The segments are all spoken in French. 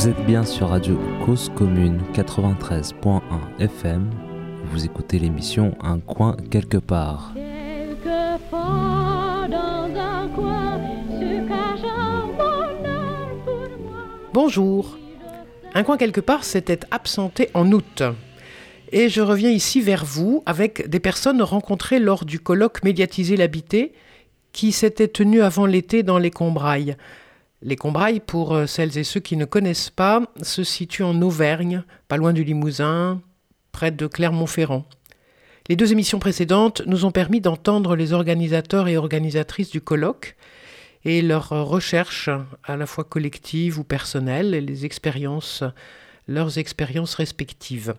Vous êtes bien sur Radio Cause Commune 93.1 FM. Vous écoutez l'émission Un coin quelque part. Bonjour. Un coin quelque part s'était absenté en août. Et je reviens ici vers vous avec des personnes rencontrées lors du colloque Médiatiser l'habité qui s'était tenu avant l'été dans les Combrailles. Les Combrailles, pour euh, celles et ceux qui ne connaissent pas, se situent en Auvergne, pas loin du Limousin, près de Clermont-Ferrand. Les deux émissions précédentes nous ont permis d'entendre les organisateurs et organisatrices du colloque et leurs recherches, à la fois collectives ou personnelles, et leurs expériences respectives.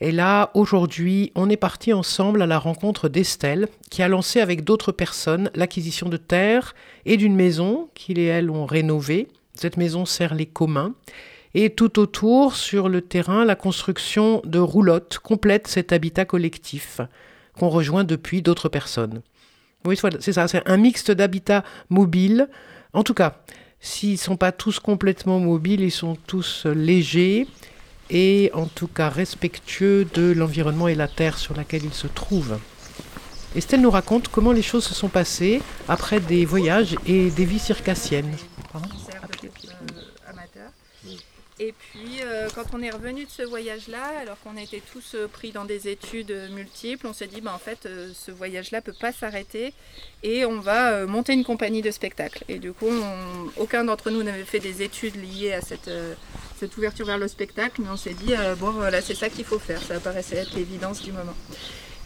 Et là, aujourd'hui, on est parti ensemble à la rencontre d'Estelle, qui a lancé avec d'autres personnes l'acquisition de terres et d'une maison qu'il et elle ont rénovée. Cette maison sert les communs. Et tout autour, sur le terrain, la construction de roulottes complète cet habitat collectif qu'on rejoint depuis d'autres personnes. Oui, c'est ça, c'est un mixte d'habitats mobiles. En tout cas, s'ils ne sont pas tous complètement mobiles, ils sont tous légers et en tout cas respectueux de l'environnement et la terre sur laquelle il se trouve. Estelle nous raconte comment les choses se sont passées après des voyages et des vies circassiennes. Et puis, euh, quand on est revenu de ce voyage-là, alors qu'on était tous euh, pris dans des études euh, multiples, on s'est dit, bah, en fait, ce voyage-là peut pas s'arrêter et on va monter une compagnie de spectacle. Et du coup, aucun d'entre nous n'avait fait des études liées à cette, cette ouverture vers le spectacle, mais on s'est dit, bon, voilà, c'est ça qu'il faut faire. Ça paraissait être l'évidence du moment.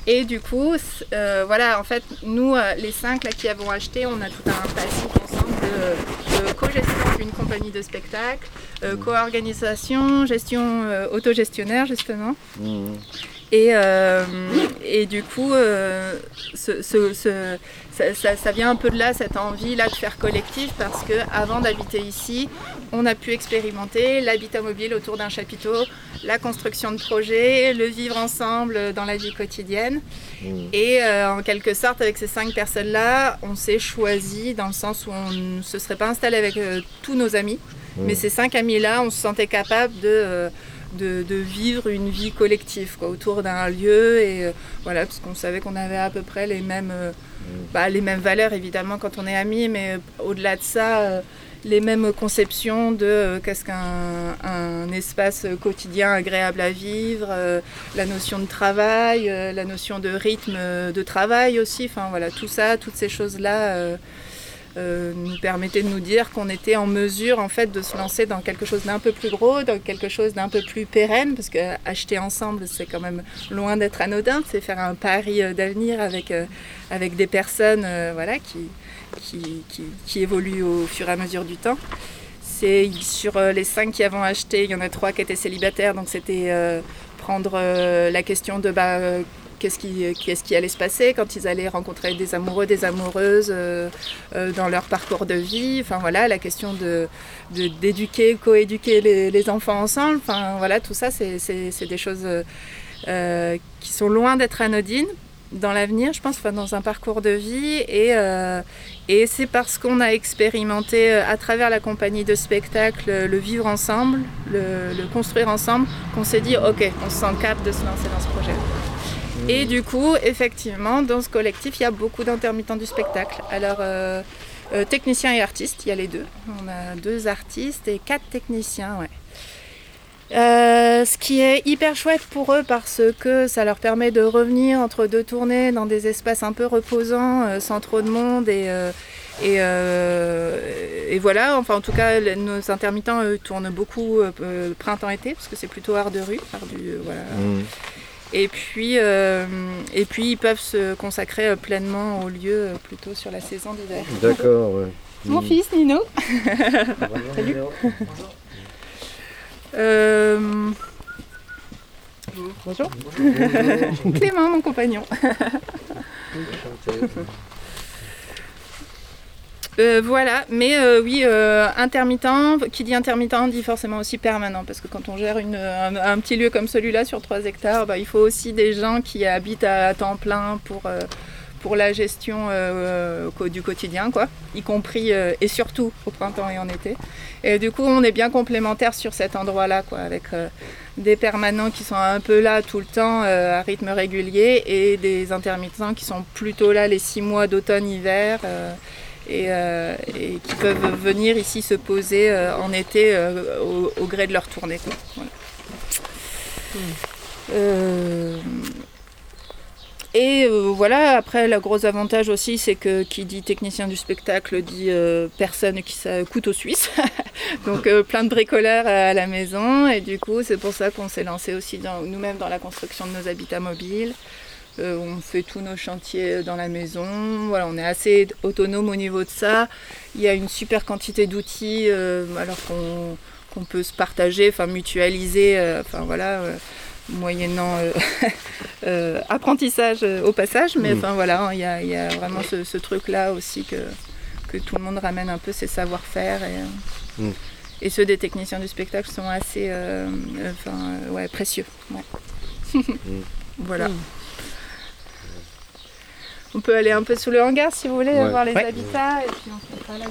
Et du coup, voilà, en fait, nous, les cinq là, qui avons acheté, on a tout un passif ensemble de, co-gestion d'une compagnie de spectacle, euh, co-organisation, gestion euh, autogestionnaire justement. Mmh. Et, euh, et, du coup, ce, ça, vient un peu de là, cette envie là de faire collectif, parce que avant d'habiter ici, on a pu expérimenter l'habitat mobile autour d'un chapiteau, la construction de projets, le vivre ensemble dans la vie quotidienne. Mmh. Et euh, en quelque sorte, avec ces cinq personnes-là, on s'est choisi dans le sens où on ne se serait pas installé avec euh, tous nos amis, mmh. mais ces cinq amis-là, on se sentait capable de euh, de, vivre une vie collective autour d'un lieu et voilà parce qu'on savait qu'on avait à peu près les mêmes bah, les mêmes valeurs évidemment quand on est amis, mais au-delà de ça, les mêmes conceptions de euh, qu'est-ce qu'un espace quotidien agréable à vivre, euh, la notion de travail, la notion de rythme de travail aussi, enfin voilà, tout ça, toutes ces choses-là euh, nous permettait de nous dire qu'on était en mesure en fait de se lancer dans quelque chose d'un peu plus gros, dans quelque chose d'un peu plus pérenne, parce que acheter ensemble c'est quand même loin d'être anodin, c'est faire un pari euh, d'avenir avec, euh, avec des personnes voilà, qui, qui, qui, évoluent au fur et à mesure du temps. C'est sur les cinq qui avons acheté, il y en a trois qui étaient célibataires, donc c'était prendre la question de bah, qu'est-ce qui, allait se passer quand ils allaient rencontrer des amoureux, des amoureuses euh, euh, dans leur parcours de vie. Enfin voilà, la question de, d'éduquer, coéduquer les, les, enfants ensemble. Enfin voilà, tout ça, c'est, des choses euh, qui sont loin d'être anodines dans l'avenir, je pense, enfin, dans un parcours de vie. Et, et c'est parce qu'on a expérimenté à travers la compagnie de spectacle le vivre ensemble, le, le construire ensemble, qu'on s'est dit, ok, on se sent capable de se lancer dans ce projet. Et du coup, effectivement, dans ce collectif, il y a beaucoup d'intermittents du spectacle. Alors, euh, euh, techniciens et artistes, il y a les deux. On a deux artistes et quatre techniciens, ouais. Euh, ce qui est hyper chouette pour eux parce que ça leur permet de revenir entre deux tournées dans des espaces un peu reposants, sans trop de monde et, et, voilà. Enfin, en tout cas, nos intermittents tournent beaucoup printemps-été parce que c'est plutôt art de rue, art du voilà. Mmh. Et puis, euh, et puis ils peuvent se consacrer euh, pleinement au lieu euh, plutôt sur la saison d'hiver. D'accord, ouais. Mon fils Nino. Salut. Bonjour. Bonjour. Clément, mon compagnon. Euh, voilà, mais euh, oui, euh, intermittent, qui dit intermittent dit forcément aussi permanent, parce que quand on gère un, petit lieu comme celui-là sur 3 hectares, bah, il faut aussi des gens qui habitent à, temps plein pour, pour la gestion du quotidien, quoi, y compris et surtout au printemps et en été. Et du coup, on est bien complémentaires sur cet endroit-là, quoi, avec des permanents qui sont un peu là tout le temps à rythme régulier et des intermittents qui sont plutôt là les six mois d'automne-hiver. Euh, et, qui peuvent venir ici se poser euh, en été euh, au, gré de leur tournée. Et voilà, après, le gros avantage aussi, c'est que qui dit technicien du spectacle dit personne qui ça coûte aux Suisses. Donc plein de bricoleurs à la maison. Et du coup, c'est pour ça qu'on s'est lancé aussi nous-mêmes dans la construction de nos habitats mobiles. Euh, on fait tous nos chantiers dans la maison. Voilà, on est assez autonome au niveau de ça. Il y a une super quantité d'outils, euh, alors qu'on peut se partager, enfin mutualiser, euh, enfin voilà, moyennant apprentissage au passage. Mais enfin voilà, hein, il y, a, vraiment ce, truc-là aussi que, que tout le monde ramène un peu ses savoir-faire. Et, mm. et ceux des techniciens du spectacle sont assez ouais, précieux. Mm. voilà. On peut aller un peu sous le hangar si vous voulez, voir les habitats et puis on fera la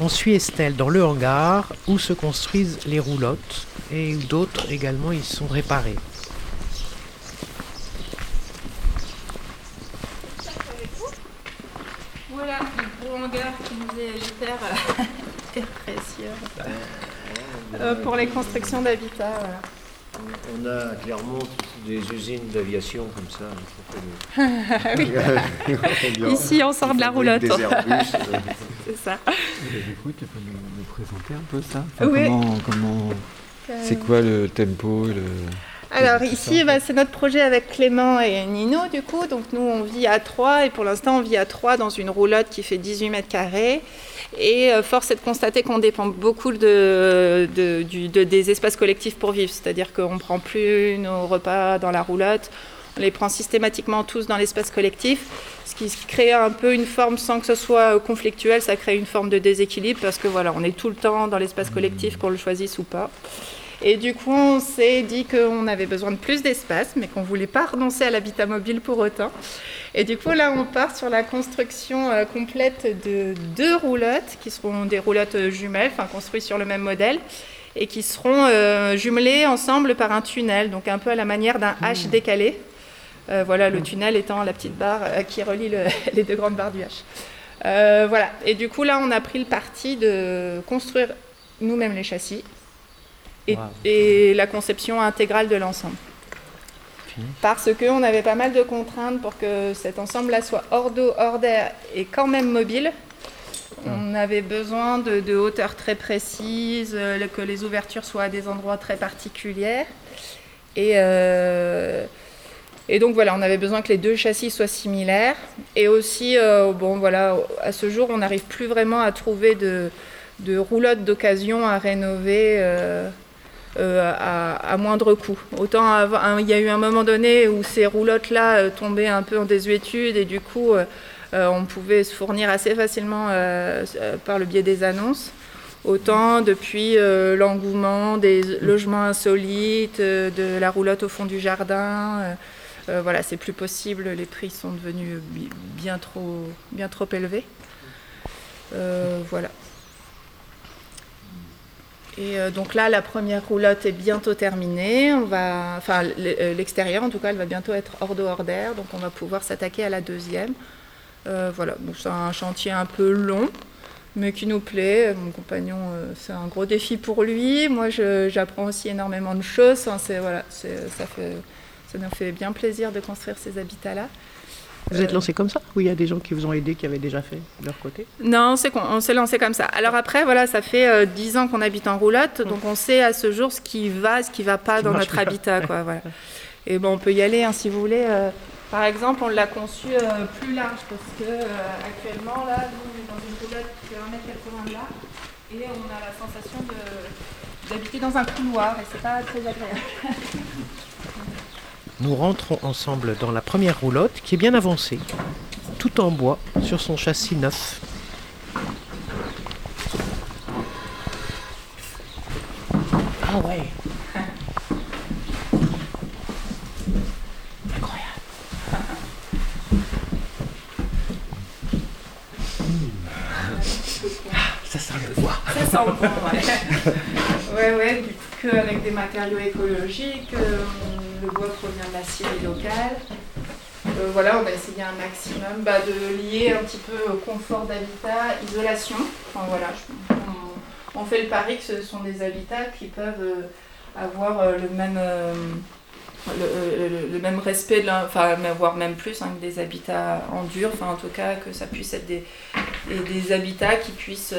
On suit Estelle dans le hangar où se construisent les roulottes et d'autres également y sont réparées. Voilà, le gros hangar qui nous est hyper, précieux. Euh, pour les constructions d'habitat. On a clairement des usines d'aviation comme ça. Ici, on sort de la roulotte. Des Airbus. c'est ça. du coup, tu peux nous, présenter un peu ça? Comment, comment c'est quoi le tempo le... Alors ici, bah, c'est notre projet avec Clément et Nino du coup. Donc nous, on vit à 3 et pour l'instant, on vit à 3 dans une roulotte qui fait 18 mètres carrés. Et euh, force est de constater qu'on dépend beaucoup de, des espaces collectifs pour vivre. C'est-à-dire qu'on ne prend plus nos repas dans la roulotte, on les prend systématiquement tous dans l'espace collectif, ce qui crée un peu une forme, sans que ce soit conflictuel, ça crée une forme de déséquilibre parce que voilà, on est tout le temps dans l'espace collectif, qu'on le choisisse ou pas. Et du coup, on s'est dit qu'on avait besoin de plus d'espace, mais qu'on ne voulait pas renoncer à l'habitat mobile pour autant. Et du coup, là, on part sur la construction euh, complète de deux roulottes, qui seront des roulottes jumelles, enfin construites sur le même modèle, et qui seront euh, jumelées ensemble par un tunnel, donc un peu à la manière d'un H mmh. décalé. Euh, voilà, le tunnel étant la petite barre qui relie les deux grandes barres du H. voilà. Et du coup, là, on a pris le parti de construire nous-mêmes les châssis et, la conception intégrale de l'ensemble. Parce qu'on avait pas mal de contraintes pour que cet ensemble-là soit hors d'eau, hors d'air et quand même mobile. Ah. On avait besoin de, de hauteurs très précises, euh, que les ouvertures soient à des endroits très particuliers. Et, euh, et donc voilà, on avait besoin que les deux châssis soient similaires. Et aussi, euh, bon voilà, à ce jour, on n'arrive plus vraiment à trouver de, de roulottes d'occasion à rénover. Euh, à, moindre coût. Autant il y a eu un moment donné où ces roulottes-là euh, tombaient un peu en désuétude et du coup euh, on pouvait se fournir assez facilement par le biais des annonces. Autant depuis l'engouement des logements insolites, de la roulotte au fond du jardin, voilà, c'est plus possible, les prix sont devenus bien trop, bien trop élevés. voilà. Et euh, donc là, la première roulotte est bientôt terminée. Enfin, euh, l'extérieur, en tout cas, elle va bientôt être hors d'eau, hors d'air. Donc on va pouvoir s'attaquer à la deuxième. Euh, voilà, donc c'est un chantier un peu long, mais qui nous plaît. Mon compagnon, c'est un gros défi pour lui. Moi, j'apprends aussi énormément de choses. ça nous fait bien plaisir de construire ces habitats-là. Vous êtes lancé comme ça Ou il y a des gens qui vous ont aidé, qui avaient déjà fait de leur côté? Non, c'est on s'est lancé comme ça. Alors après, voilà, ça fait dix ans qu'on habite en roulotte, donc on sait à ce jour ce qui va, ce qui ne va pas dans notre habitat. Quoi, voilà. Et bon, on peut y aller hein, si vous voulez. Euh, par exemple, on l'a conçu euh, plus large parce que euh, actuellement, là, nous, on est dans une roulotte qui fait 1m80 de là et on a la sensation d'habiter dans un couloir et c'est pas très agréable. Nous rentrons ensemble dans la première roulotte qui est bien avancée, tout en bois sur son châssis neuf. Ah ouais. Ça sent le bois. Ça sent bon, ouais. ouais, ouais, du coup, avec des matériaux écologiques, euh, le bois provient de la scierie locale. Euh, voilà, on va essayer un maximum bah, de lier un petit peu confort d'habitat, isolation. Enfin voilà, on, fait le pari que ce sont des habitats qui peuvent euh, avoir le même. Le, même respect, de enfin, voire même plus hein, que des habitats en dur, enfin, en tout cas que ça puisse être des, des, habitats qui puissent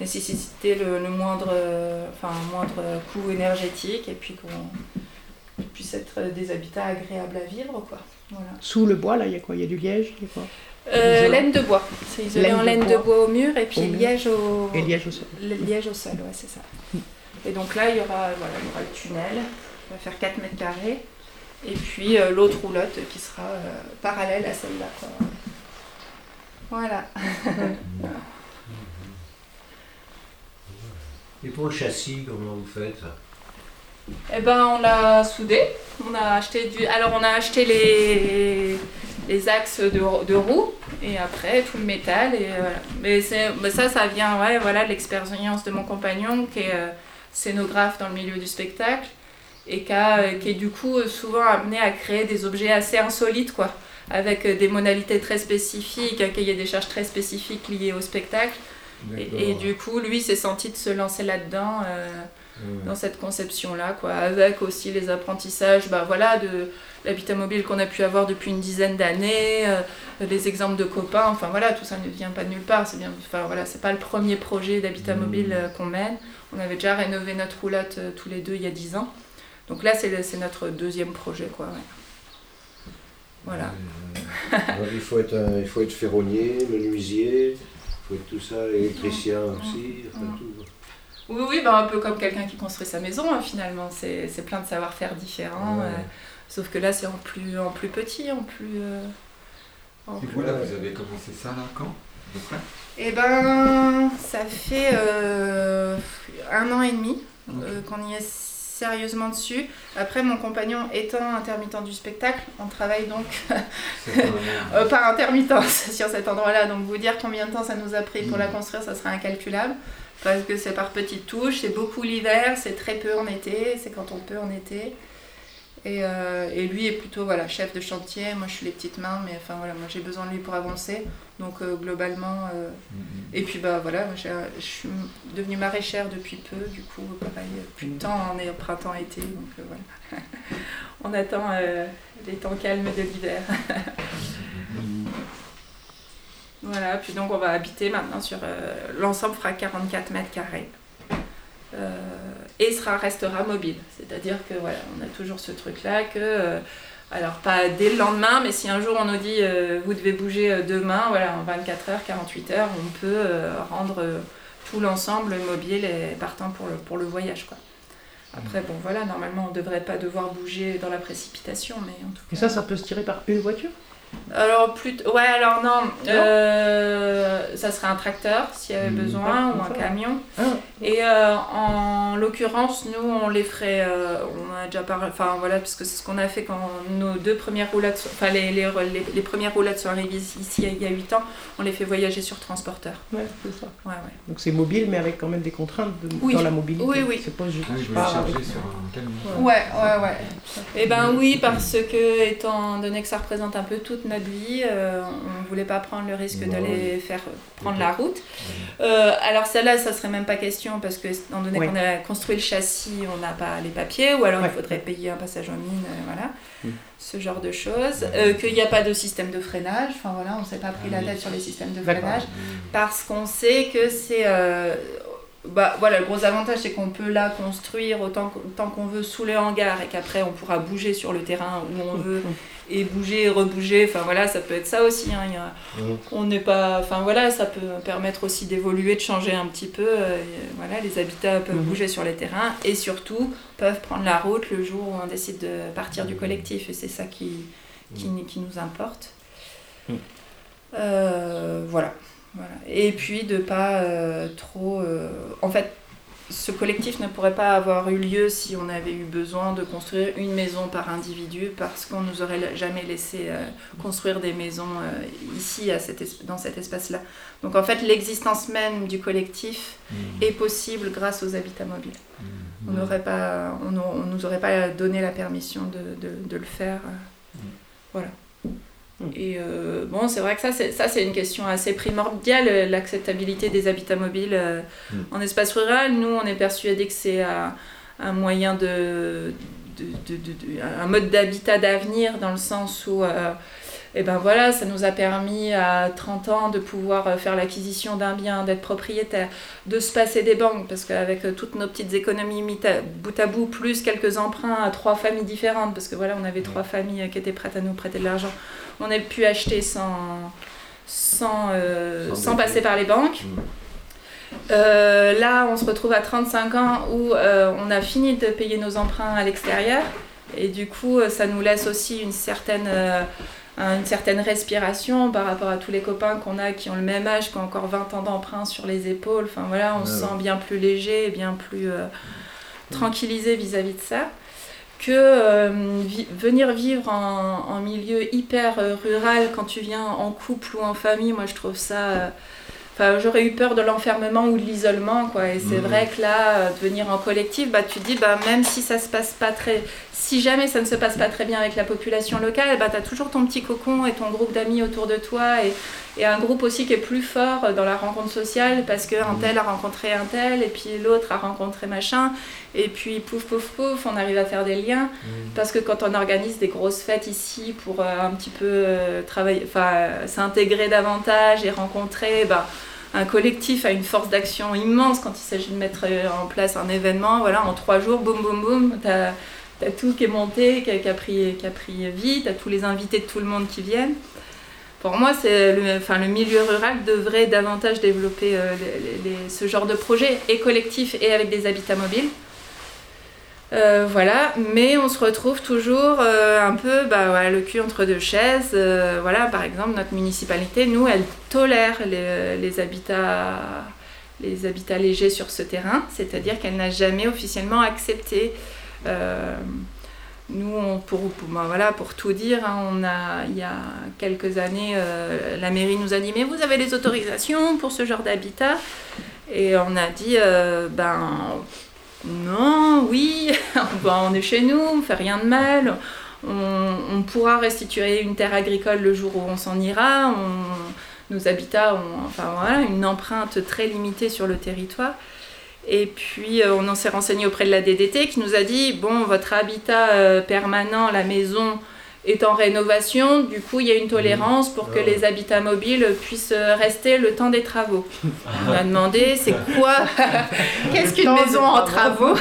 nécessiter le, moindre, enfin, moindre coût énergétique et puis qu'on puisse être des habitats agréables à vivre. Quoi. Sous le bois, là, il y a quoi? Il y a du liège y a quoi? Euh, laine de bois. C'est isolé en laine de bois. au mur et puis liège au... Et liège au sol. Liège au sol, ouais, c'est ça. Hmm. Et donc là, il y aura, voilà, il y aura le tunnel, on va faire 4 mètres carrés. Et puis euh, l'autre roulotte qui sera euh, parallèle à celle-là. Voilà. Et pour le châssis, comment vous faites? Eh ben, on l'a soudé. On a acheté du. Alors, on a acheté les, les axes de, de roues et après tout le métal. Et voilà. Mais, mais ça, ça vient ouais, voilà, l'expérience de mon compagnon qui est euh, scénographe dans le milieu du spectacle et qui, qui est du coup souvent amené à créer des objets assez insolites, quoi, avec des modalités très spécifiques, un cahier des charges très spécifiques liées au spectacle. Et, du coup, lui s'est senti de se lancer là-dedans, euh, dans cette conception-là, quoi, avec aussi les apprentissages bah, voilà, de l'habitat mobile qu'on a pu avoir depuis une dizaine d'années, euh, les exemples de copains, enfin voilà, tout ça ne vient pas de nulle part. C'est bien, enfin voilà, c'est pas le premier projet d'habitat mmh. mobile euh, qu'on mène. On avait déjà rénové notre roulotte tous les deux il y a dix ans. Donc là, c'est notre deuxième projet, quoi. Voilà. il, faut être, il faut être ferronnier, menuisier, tout ça, électricien aussi, tout. Oui, oui, bah, un peu comme quelqu'un qui construit sa maison, hein, finalement. C'est plein de savoir-faire différents. Euh, sauf que là, c'est en plus, en plus petit, en plus. Euh, Et vous, là, vous avez commencé ça, là, quand Eh ben, ça fait euh, un an et demi qu'on y est sérieusement dessus. Après, mon compagnon étant intermittent du spectacle, on travaille donc euh, par intermittence sur cet endroit-là. Donc, vous dire combien de temps ça nous a pris pour la mm. construire, ça serait incalculable. Parce que c'est par petites touches, c'est beaucoup l'hiver, c'est très peu en été, c'est quand on peut en été. Et, euh, et, lui est plutôt voilà, chef de chantier, moi je suis les petites mains, mais enfin voilà, moi j'ai besoin de lui pour avancer. Donc euh, globalement, euh, mm-hmm. et puis bah voilà, je suis devenue maraîchère depuis peu, du coup pareil, plus de temps, on est au printemps-été, donc voilà. on attend les temps calmes de l'hiver. Mm-hmm. voilà, puis donc on va habiter maintenant sur. L'ensemble fera 44 mètres carrés. Euh, et sera, restera mobile. C'est-à-dire que voilà, on a toujours ce truc-là que, euh, alors pas dès le lendemain, mais si un jour on nous dit euh, vous devez bouger demain, voilà, en 24 heures, 48 heures, on peut rendre tout l'ensemble mobile et partant pour le, pour le voyage. Quoi. Après, bon voilà, normalement on ne devrait pas devoir bouger dans la précipitation, mais en tout cas. Et ça, ça peut se tirer par une voiture? Alors, plutôt, ouais, alors non, euh, ça serait un tracteur s'il y avait hmm. besoin ou un camion. Ah. Et euh, en l'occurrence, nous, on les ferait, euh, on a déjà parlé, enfin voilà, parce que c'est ce qu'on a fait quand nos deux premières roulettes, enfin les, les, les, premières roulettes sont arrivées ici il y a 8 ans, on les fait voyager sur transporteur. Ouais, c'est ça. Ouais, ouais. Donc c'est mobile, mais avec quand même des contraintes dans la mobilité. Oui, oui. C'est pas juste. Ah, charger sur un camion. Ouais, ouais, ouais. Et eh ben oui, parce que étant donné que ça représente un peu toute notre vie, euh, on ne voulait pas prendre le risque d'aller faire prendre la route. Euh, alors celle-là, ça serait même pas question parce que étant donné qu'on a construit le châssis, on n'a pas les papiers, ou alors il faudrait payer un passage en mine, euh, voilà, ce genre de choses. Qu'il n'y a pas de système de freinage, enfin voilà, on ne s'est pas pris la ah tête sur les systèmes de freinage. Parce qu'on sait que c'est bah, voilà, le gros avantage, c'est qu'on peut là construire autant, qu'on veut sous le hangar et qu'après on pourra bouger sur le terrain où on veut et bouger, rebouger. Enfin voilà, ça peut être ça aussi. Hein. on n'est pas, enfin voilà, ça peut permettre aussi d'évoluer, de changer un petit peu. Euh, voilà, les habitats peuvent mhm. bouger sur les terrains et surtout peuvent prendre la route le jour où on décide de partir du collectif et c'est ça qui, qui, qui, nous importe. Euh, voilà. Voilà. Et puis de pas euh, trop. Euh, en fait, ce collectif ne pourrait pas avoir eu lieu si on avait eu besoin de construire une maison par individu parce qu'on nous aurait jamais laissé euh, construire des maisons euh, ici, à dans cet espace-là. Donc en fait, l'existence même du collectif mmh. est possible grâce aux habitats mobiles. Mmh. On n'aurait pas, on, nous aurait pas donné la permission de, de, de le faire. Mmh. Voilà. Et euh, bon, c'est vrai que ça, c'est, ça, c'est une question assez primordiale, euh, l'acceptabilité des habitats mobiles euh, mm. en espace rural. Nous, on est persuadé que c'est un moyen de, de, de, un mode d'habitat d'avenir dans le sens où et ben voilà, ça nous a permis à 30 ans de pouvoir euh, faire l'acquisition d'un bien, d'être propriétaire, de se passer des banques, parce qu'avec euh, toutes nos petites économies bout à bout, plus quelques emprunts à trois familles différentes, parce que voilà, on avait trois familles qui étaient prêtes à nous prêter de l'argent, on a pu acheter sans, sans, euh, sans, passer par les banques. Mmh. là, on se retrouve à 35 ans où on a fini de payer nos emprunts à l'extérieur. Et du coup, ça nous laisse aussi une certaine une certaine respiration par rapport à tous les copains qu'on a qui ont le même âge, qui ont encore 20 ans d'emprunt sur les épaules. Enfin voilà, on se sent bien plus léger et bien plus euh, tranquillisé vis-à-vis de ça. Que euh, venir vivre en, en, milieu hyper euh, rural quand tu viens en couple ou en famille, moi je trouve ça j'aurais eu peur de l'enfermement ou de l'isolement, quoi. Et c'est mmh. vrai que là, euh, de venir en collectif, bah, tu te dis, bah, même si ça se passe pas très, si jamais ça ne se passe pas très bien avec la population locale, bah, tu as toujours ton petit cocon et ton groupe d'amis autour de toi et, et, un groupe aussi qui est plus fort dans la rencontre sociale parce qu'un mmh. tel a rencontré un tel et puis l'autre a rencontré machin. Et puis pouf, pouf, pouf, on arrive à faire des liens. Mmh. Parce que quand on organise des grosses fêtes ici pour euh, un petit peu euh, travailler, enfin, s'intégrer davantage et rencontrer, bah, un collectif a une force d'action immense quand il s'agit de mettre euh, en place un événement. Voilà, en trois jours, boum, boum, boum, tu as, tout qui est monté, qui a, pris, qui a pris vie, tu as tous les invités de tout le monde qui viennent. Pour moi, le, enfin, le milieu rural devrait davantage développer euh, ce genre de projet, et collectif et avec des habitats mobiles. Euh, voilà, mais on se retrouve toujours euh, un peu bah, le cul entre deux chaises. Voilà, par exemple, notre municipalité, nous, elle tolère les, habitats, les habitats légers sur ce terrain, c'est-à-dire qu'elle n'a jamais officiellement accepté. Nous, pour, bah, voilà, pour tout dire, hein, on a, il y a quelques années, la mairie nous a dit Mais vous avez les autorisations pour ce genre d'habitat? Et on a dit Ben non, oui, on est chez nous, on ne fait rien de mal. On, pourra restituer une terre agricole le jour où on s'en ira. nos habitats ont une empreinte très limitée sur le territoire. Et puis euh, on en s'est renseigné auprès de la DDT qui nous a dit, bon, votre habitat euh, permanent, la maison, est en rénovation, du coup il y a une tolérance pour que ah les habitats mobiles puissent rester le temps des travaux. On a demandé c'est quoi Qu'est-ce qu'une maison en travaux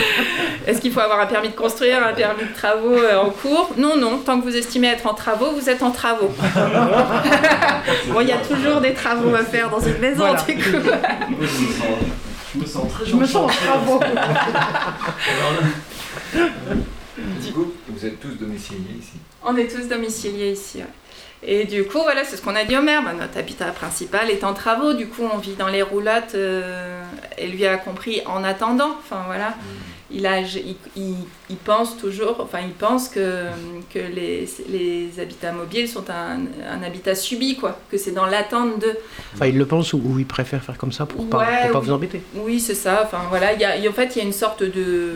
Est-ce qu'il faut avoir un permis de construire, un permis de travaux euh, en cours? Non, non, tant que vous estimez être en travaux, vous êtes en travaux. bon, il y a toujours des travaux à faire dans une maison du coup. Je me sens très Je me sens en travaux. vous êtes tous domiciliés ici On est tous domiciliés ici, Et du coup, voilà, c'est ce qu'on a dit au maire. Bah, notre habitat principal est en travaux. Du coup, on vit dans les roulottes. Euh, et lui a compris en attendant. Enfin, voilà. Mm. Il, a, il, pense toujours, enfin, il pense que, que les, les habitats mobiles sont un, un, habitat subi, quoi. Que c'est dans l'attente de. Enfin, il le pense ou, il préfère faire comme ça pour ne pas, pas vous embêter. Oui, c'est ça. Enfin, voilà. Y a, en fait, il y a une sorte de,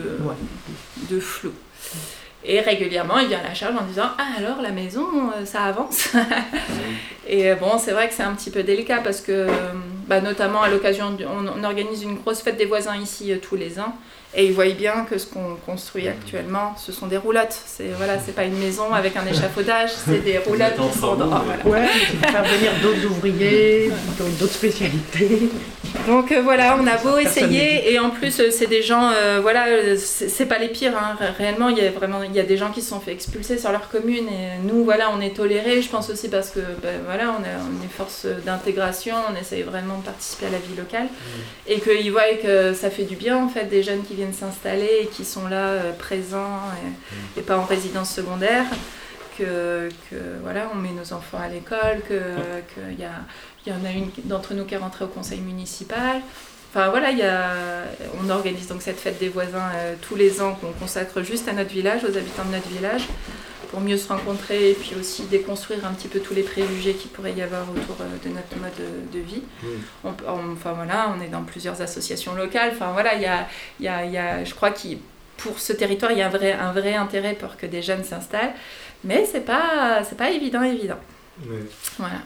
de flou. Et régulièrement, il vient à la charge en disant Ah, alors la maison, euh, ça avance. et euh, bon, c'est vrai que c'est un petit peu délicat parce que, bah, notamment à l'occasion, on, organise une grosse fête des voisins ici euh, tous les ans. Et ils voient bien que ce qu'on construit actuellement, ce sont des roulottes. C'est voilà, c'est pas une maison avec un échafaudage, c'est des roulottes qui sont dans. Ouais, faire venir d'autres ouvriers, d'autres spécialités. Donc euh, voilà, on a beau essayer et en plus euh, c'est des gens, euh, voilà, c'est pas les pires. Hein. Réellement, il y a vraiment, il y a des gens qui se sont fait expulser sur leur commune et nous, voilà, on est tolérés. Je pense aussi parce que, ben, voilà, on, est force d'intégration, on essaye vraiment de participer à la vie locale et qu'ils voient que ça fait du bien en fait des jeunes qui viennent s'installer et qui sont là euh, présents et, pas en résidence secondaire. Que, que, voilà, on met nos enfants à l'école, qu'il y, y en a une d'entre nous qui est rentrée au conseil municipal. Enfin voilà, y a, on organise donc cette fête des voisins tous les ans qu'on consacre juste à notre village, aux habitants de notre village pour mieux se rencontrer et puis aussi déconstruire un petit peu tous les préjugés qu'il pourrait y avoir autour euh, de notre mode de, vie. Mm. enfin voilà, on est dans plusieurs associations locales. Enfin voilà, il y a, y a, y a, je crois que pour ce territoire, il y a un vrai, un vrai intérêt pour que des jeunes s'installent, mais c'est pas, c'est pas évident, évident. Voilà.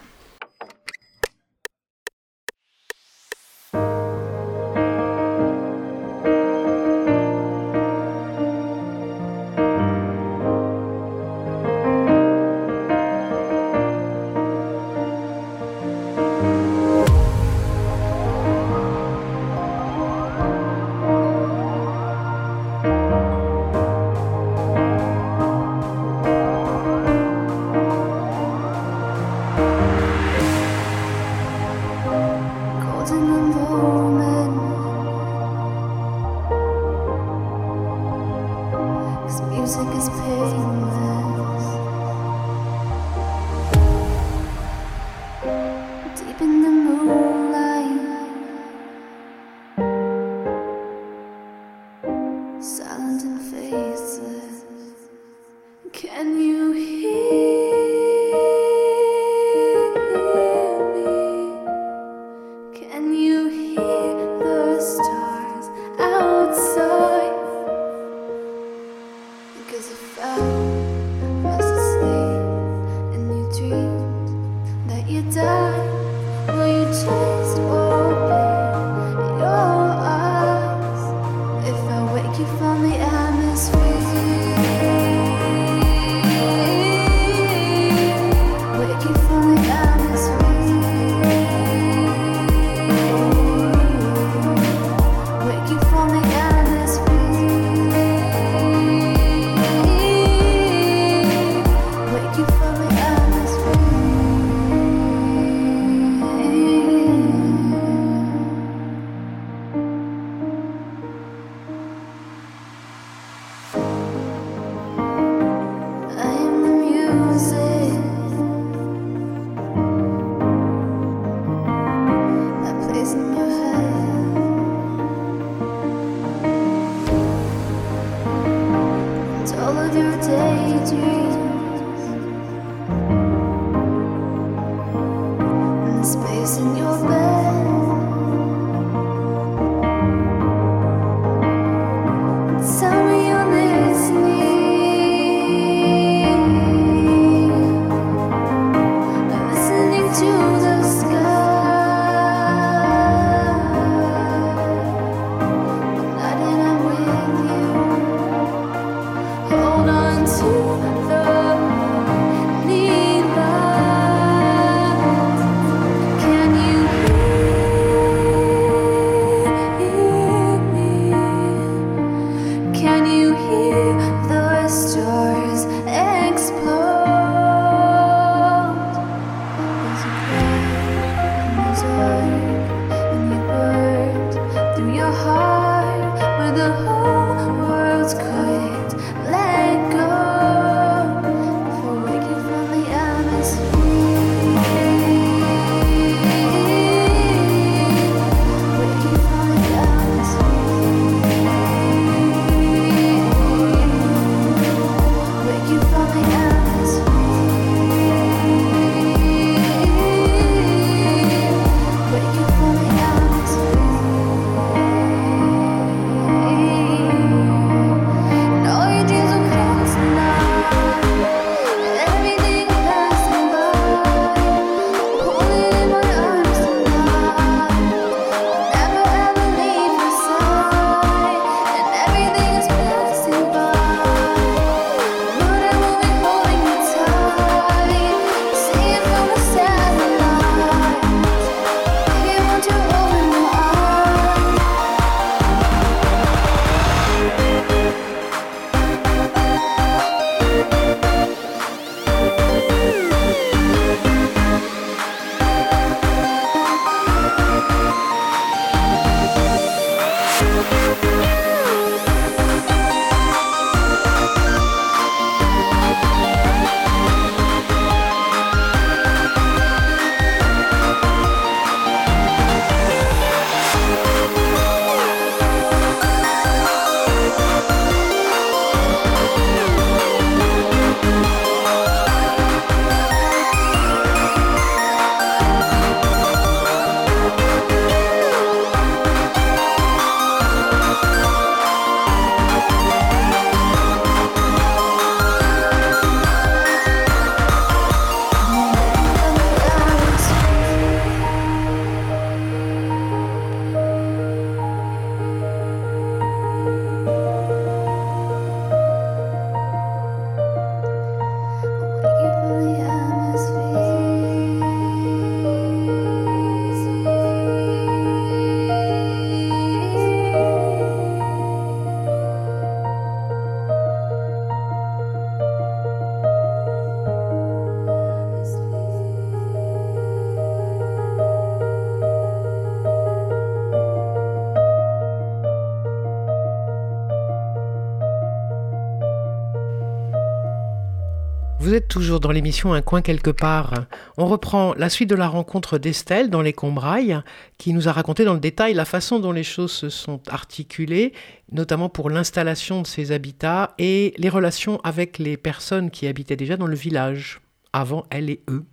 Vous êtes toujours dans l'émission Un coin quelque part. On reprend la suite de la rencontre d'Estelle dans les Combrailles, qui nous a raconté dans le détail la façon dont les choses se sont articulées, notamment pour l'installation de ces habitats et les relations avec les personnes qui habitaient déjà dans le village, avant elle et eux.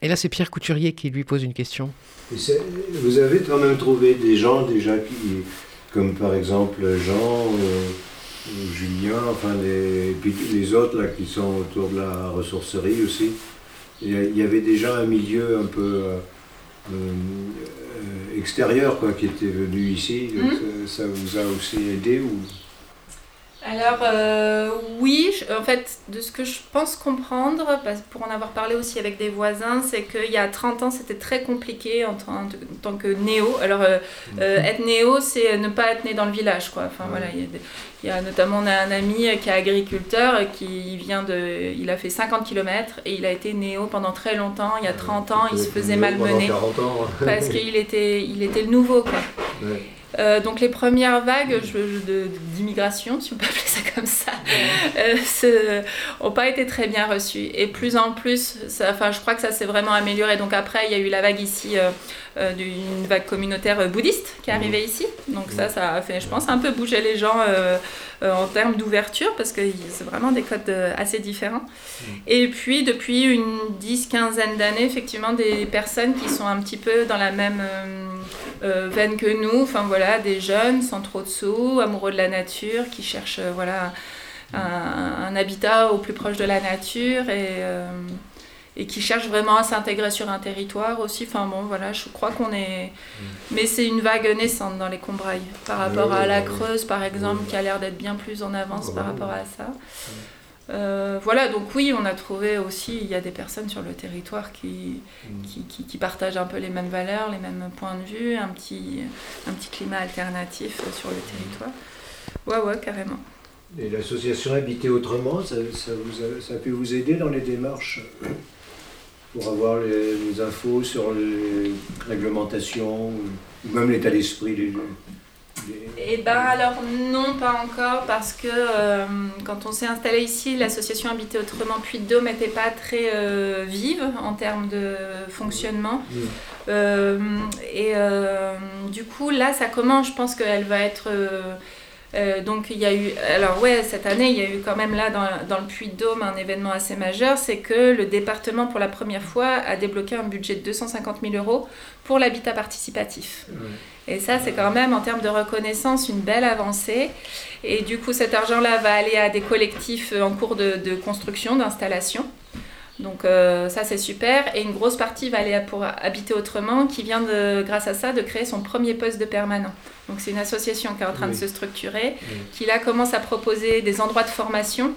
Et là, c'est Pierre Couturier qui lui pose une question. Vous avez quand même trouvé des gens déjà qui, comme par exemple Jean. Euh, Julien, enfin les, et puis les autres là, qui sont autour de la ressourcerie aussi. Il y avait déjà un milieu un peu euh, euh, extérieur quoi, qui était venu ici. Hmm. ça, vous a aussi aidé ou... Alors euh, oui, en fait, de ce que je pense comprendre, pour en avoir parlé aussi avec des voisins, c'est qu'il y a 30 ans, c'était très compliqué en, tant que néo. Alors, euh, euh, être néo, c'est ne pas être né dans le village, quoi. Enfin, voilà, il y, a notamment on a un ami qui est agriculteur, qui vient de... Il a fait 50 km et il a été néo pendant très longtemps. Il y a 30 ans, il se faisait malmener. parce qu'il était, il était le nouveau, quoi. Euh, donc les premières vagues d'immigration, si on peut appeler ça comme ça, n'ont euh, pas été très bien reçues. Et plus en plus, enfin, je crois que ça s'est vraiment amélioré. Donc après, il y a eu la vague ici euh, d'une vague communautaire bouddhiste qui est arrivée ici. Donc ça, ça a fait, je pense, un peu bouger les gens en termes d'ouverture parce que c'est vraiment des codes assez différents. Et puis depuis une dix, quinzaine d'années, effectivement, des personnes qui sont un petit peu dans la même euh, veine que nous, enfin voilà, des jeunes sans trop de sous, amoureux de la nature, qui cherchent euh, voilà, un, habitat au plus proche de la nature et, euh, et qui cherchent vraiment à s'intégrer sur un territoire aussi. Enfin bon, voilà, je crois qu'on est. Mm. Mais c'est une vague naissante dans les Combrailles par rapport à la Creuse, par exemple, qui a l'air d'être bien plus en avance par rapport à ça. Euh, voilà, donc oui, on a trouvé aussi, il y a des personnes sur le territoire qui, mm. qui, qui, partagent un peu les mêmes valeurs, les mêmes points de vue, un petit, un petit climat alternatif sur le territoire. Ouais, ouais, carrément. Et l'association Habiter Autrement, ça, ça, vous a, ça, a, pu vous aider dans les démarches pour avoir les, infos sur les réglementations ou même l'état d'esprit des, eh ben alors non, pas encore, parce que euh, quand on s'est installé ici, l'association Habiter Autrement Puy de Dôme n'était pas très euh, vive en termes de fonctionnement. Mmh. Euh, et du coup, là, ça commence, je pense qu'elle va être... donc il y a eu, alors ouais, cette année, il y a eu quand même là dans, dans le Puy-de-Dôme un événement assez majeur, c'est que le département pour la première fois a débloqué un budget de 250 000 euros pour l'habitat participatif. Mmh. Et ça, c'est quand même en termes de reconnaissance une belle avancée. Et du coup, cet argent-là va aller à des collectifs en cours de, construction, d'installation. Donc euh, ça c'est super. Et une grosse partie va aller pour Habiter Autrement qui vient de, grâce à ça de créer son premier poste de permanent. Donc c'est une association qui est en train de se structurer, qui là commence à proposer des endroits de formation.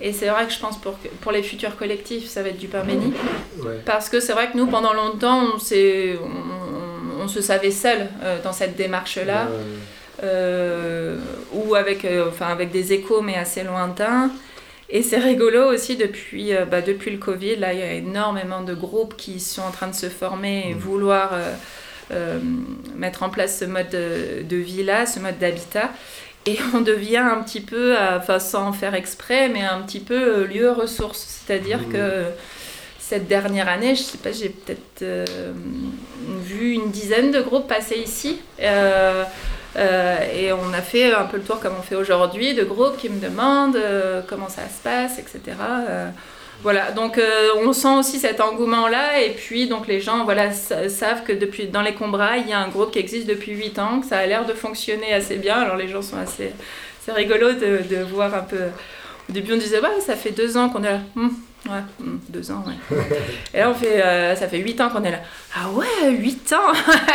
Et c'est vrai que je pense pour, pour les futurs collectifs ça va être du pain béni. Parce que c'est vrai que nous pendant longtemps on, on, on se savait seul euh, dans cette démarche-là, euh, ou avec, euh, enfin, avec des échos, mais assez lointains. Et c'est rigolo aussi depuis, bah, depuis le Covid, là il y a énormément de groupes qui sont en train de se former et mmh. vouloir mettre en place ce mode de, vie-là, ce mode d'habitat. Et on devient un petit peu, enfin sans faire exprès, mais un petit peu lieu ressource. C'est-à-dire mmh. que cette dernière année, je sais pas, j'ai peut-être euh, vu une dizaine de groupes passer ici. Euh, euh, et on a fait un peu le tour comme on fait aujourd'hui, de groupes qui me demandent comment ça se passe, etc. voilà, donc on sent aussi cet engouement-là. Et puis, donc les gens voilà, savent que depuis, dans les Combrailles, il y a un groupe qui existe depuis 8 ans, que ça a l'air de fonctionner assez bien. Alors les gens sont assez... C'est rigolo de, voir un peu... Au début, on disait, ouais, ça fait deux ans qu'on est là. Hum, Ouais, hmm, deux ans, ouais. Et là, on fait, euh, ça fait huit ans qu'on est là. Ah ouais, huit ans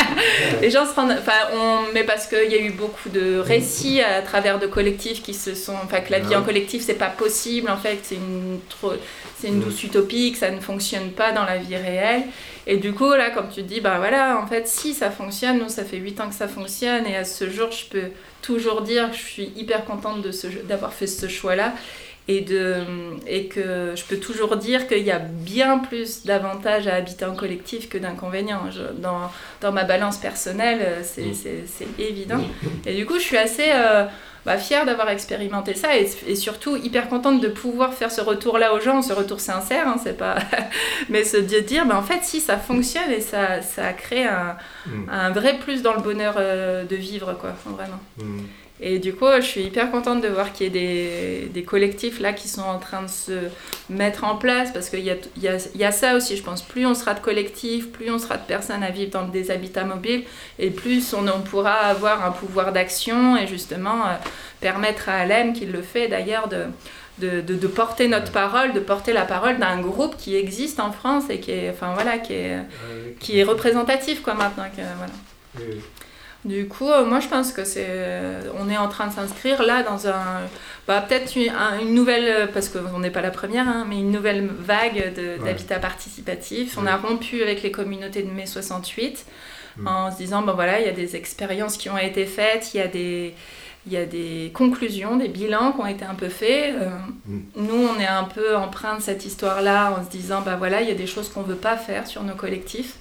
Les gens se rendent. Enfin, on, mais parce qu'il y a eu beaucoup de récits à travers de collectifs qui se sont. Enfin, que la vie en collectif, c'est pas possible, en fait, c'est une, trop, c'est une douce utopie, que ça ne fonctionne pas dans la vie réelle. Et du coup, là, comme tu dis, bah voilà, en fait, si ça fonctionne, nous, ça fait huit ans que ça fonctionne, et à ce jour, je peux toujours dire que je suis hyper contente de ce, d'avoir fait ce choix-là et, de, et que je peux toujours dire qu'il y a bien plus d'avantages à habiter en collectif que d'inconvénients. Dans, dans, ma balance personnelle, c'est mm. évident. Et du coup, je suis assez... Euh, bah, fière d'avoir expérimenté ça et, surtout hyper contente de pouvoir faire ce retour-là aux gens, ce retour sincère, hein, c'est pas... mais se dire, bah, en fait, si ça fonctionne et ça, ça crée un, mm. un vrai plus dans le bonheur euh, de vivre, quoi, vraiment. Mm. Et du coup, je suis hyper contente de voir qu'il y ait des, des, collectifs là qui sont en train de se mettre en place parce qu'il y a, y, a, y a, ça aussi, je pense. Plus on sera de collectifs, plus on sera de personnes à vivre dans des habitats mobiles et plus on, on pourra avoir un pouvoir d'action et justement euh, permettre à Alem, qui le fait d'ailleurs, de, de, de, porter notre parole, de porter la parole d'un groupe qui existe en France et qui est, enfin, voilà, qui est, qui est représentatif quoi, maintenant. Que, voilà. Du coup, euh, moi je pense que c'est, euh, on est en train de s'inscrire là dans un, bah, peut-être une, nouvelle, euh, parce qu'on n'est pas la première, hein, mais une nouvelle vague d'habitat participatif. On a rompu avec les communautés de mai 68 mm. en se disant, bon voilà, il y a des expériences qui ont été faites, il y a des, il y a des conclusions, des bilans qui ont été un peu faits. Mm. Nous, on est un peu empreint de cette histoire-là en se disant, bah voilà, il y a des choses qu'on ne veut pas faire sur nos collectifs.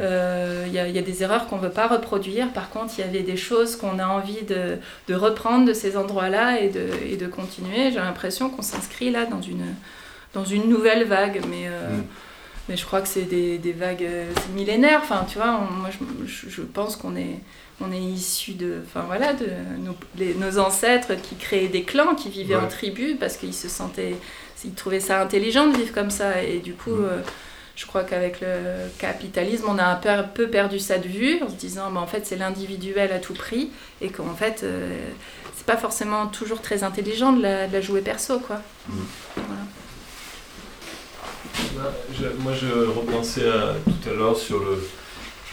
Il euh, y, y, a des erreurs qu'on ne veut pas reproduire. Par contre, il y avait des choses qu'on a envie de, de, reprendre de ces endroits-là et de, et de continuer. J'ai l'impression qu'on s'inscrit là dans une, dans une nouvelle vague. Mais, euh, mm. mais je crois que c'est des, des, vagues euh, millénaires. Enfin, tu vois, moi, je, je, pense qu'on est, on est issu de, enfin, voilà, de nos, les, nos, ancêtres qui créaient des clans, qui vivaient en tribu parce qu'ils se sentaient, ils trouvaient ça intelligent de vivre comme ça. Et du coup... Mm. Je crois qu'avec le capitalisme, on a un peu, perdu ça de vue en se disant bah, en fait c'est l'individuel à tout prix et qu'en fait euh, c'est pas forcément toujours très intelligent de la, jouer perso quoi. Mm. Bah, moi je repensais tout à l'heure sur le,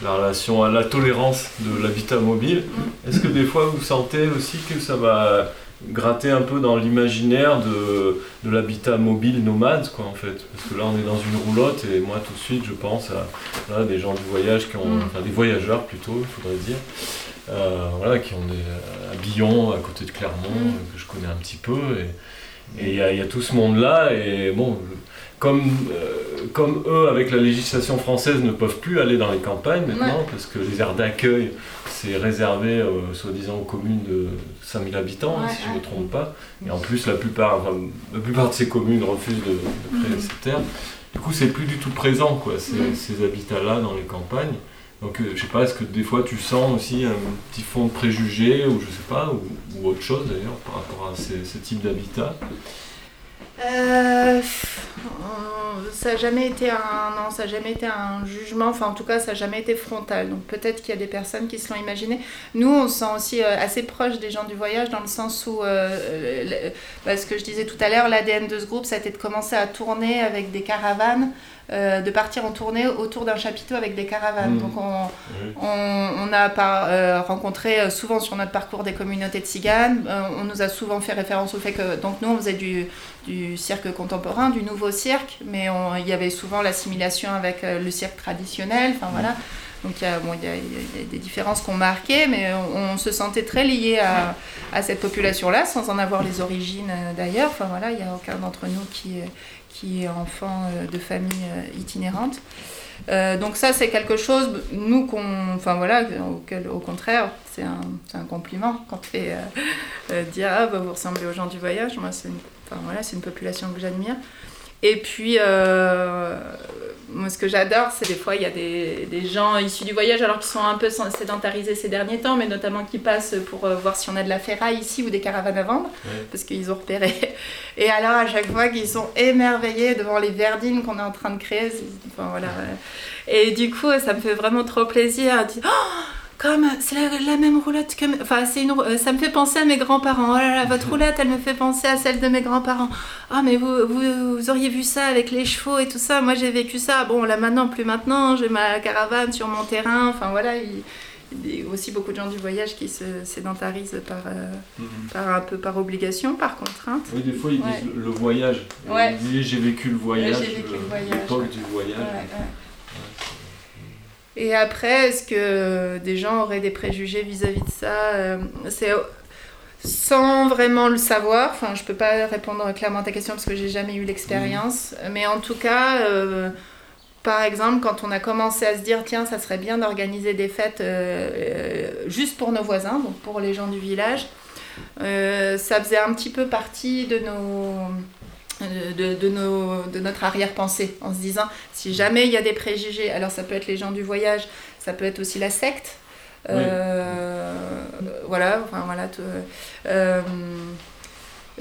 la relation à la tolérance de l'habitat mobile. Mm. Est-ce que des fois vous sentez aussi que ça va gratter un peu dans l'imaginaire de, de l'habitat mobile nomade, quoi, en fait. Parce que là, on est dans une roulotte et moi, tout de suite, je pense à des gens du voyage qui ont, mm. enfin, des voyageurs plutôt, il faudrait dire, euh, voilà, qui ont des euh, à Billon, à côté de Clermont, mm. que je connais un petit peu. Et il y, y, a tout ce monde-là. Et bon, comme, euh, comme eux, avec la législation française, ne peuvent plus aller dans les campagnes maintenant, parce que les aires d'accueil, c'est réservé, euh, soi-disant, aux communes de 5000 habitants, hein, si je ne me trompe pas. Et en plus, la plupart, la plupart de ces communes refusent de, créer mhm. ces terres. Du coup, c'est plus du tout présent, quoi, ces, mhm. ces habitats-là dans les campagnes. Donc, euh, je sais pas, est-ce que des fois tu sens aussi un petit fond de préjugés, ou je sais pas, ou, autre chose d'ailleurs, par rapport à ces, ce type d'habitat? Euh, ça n'a jamais été un non, ça jamais été un jugement. Enfin, en tout cas, ça n'a jamais été frontal. Donc peut-être qu'il y a des personnes qui se l'ont imaginé. Nous, on se sent aussi euh, assez proche des gens du voyage dans le sens où, euh, bah, ce que je disais tout à l'heure, l'ADN de ce groupe, ça a été de commencer à tourner avec des caravanes. De partir en tournée autour d'un chapiteau avec des caravanes. Mmh. Donc on, on, a par, rencontré souvent sur notre parcours des communautés de tziganes. on nous a souvent fait référence au fait que donc nous on faisait du, du cirque contemporain, du nouveau cirque, mais il y avait souvent l'assimilation avec euh, le cirque traditionnel. Enfin voilà. Donc il y, a, bon, il, y a, des différences qu'on marquait, mais on, se sentait très lié à, à cette population-là, sans en avoir les origines euh, d'ailleurs. Enfin voilà, il n'y a aucun d'entre nous qui, qui est enfant euh, de famille itinérante. donc ça c'est quelque chose, nous qu'on, enfin voilà, au contraire, c'est un, un, compliment quand tu fais dire ah vous ressemblez aux gens du voyage. Moi c'est une voilà, c'est une population que j'admire. Et puis, euh, moi, ce que j'adore, c'est des fois, il y a des, des, gens issus du voyage, alors qu'ils sont un peu sédentarisés ces derniers temps, mais notamment qui passent pour euh, voir si on a de la ferraille ici ou des caravanes à vendre, parce qu'ils ont repéré. Et alors, à chaque fois qu'ils sont émerveillés devant les verdines qu'on est en train de créer, enfin, voilà. Et du coup, ça me fait vraiment trop plaisir. Oh comme c'est la, même roulotte que enfin c'est une euh, ça me fait penser à mes grands-parents oh là là votre roulotte elle me fait penser à celle de mes grands-parents ah mais vous, vous, auriez vu ça avec les chevaux et tout ça moi j'ai vécu ça bon là maintenant plus maintenant j'ai ma caravane sur mon terrain enfin voilà il, y a aussi beaucoup de gens du voyage qui se sédentarisent par, euh, mhm. par un peu par obligation, par contrainte. Oui, des fois ils disent le voyage. Ouais. Ils disent j'ai vécu le voyage, l'époque du voyage. Et après, est-ce que des gens auraient des préjugés vis-à-vis de ça euh, C'est sans vraiment le savoir. Enfin, je peux pas répondre clairement à ta question parce que j'ai jamais eu l'expérience. Mais en tout cas, euh, par exemple, quand on a commencé à se dire tiens, ça serait bien d'organiser des fêtes euh, juste pour nos voisins, donc pour les gens du village. ça faisait un petit peu partie de nos de, de, nos, de notre arrière-pensée, en se disant, si jamais il y a des préjugés, alors ça peut être les gens du voyage, ça peut être aussi la secte, euh, voilà, enfin voilà, euh,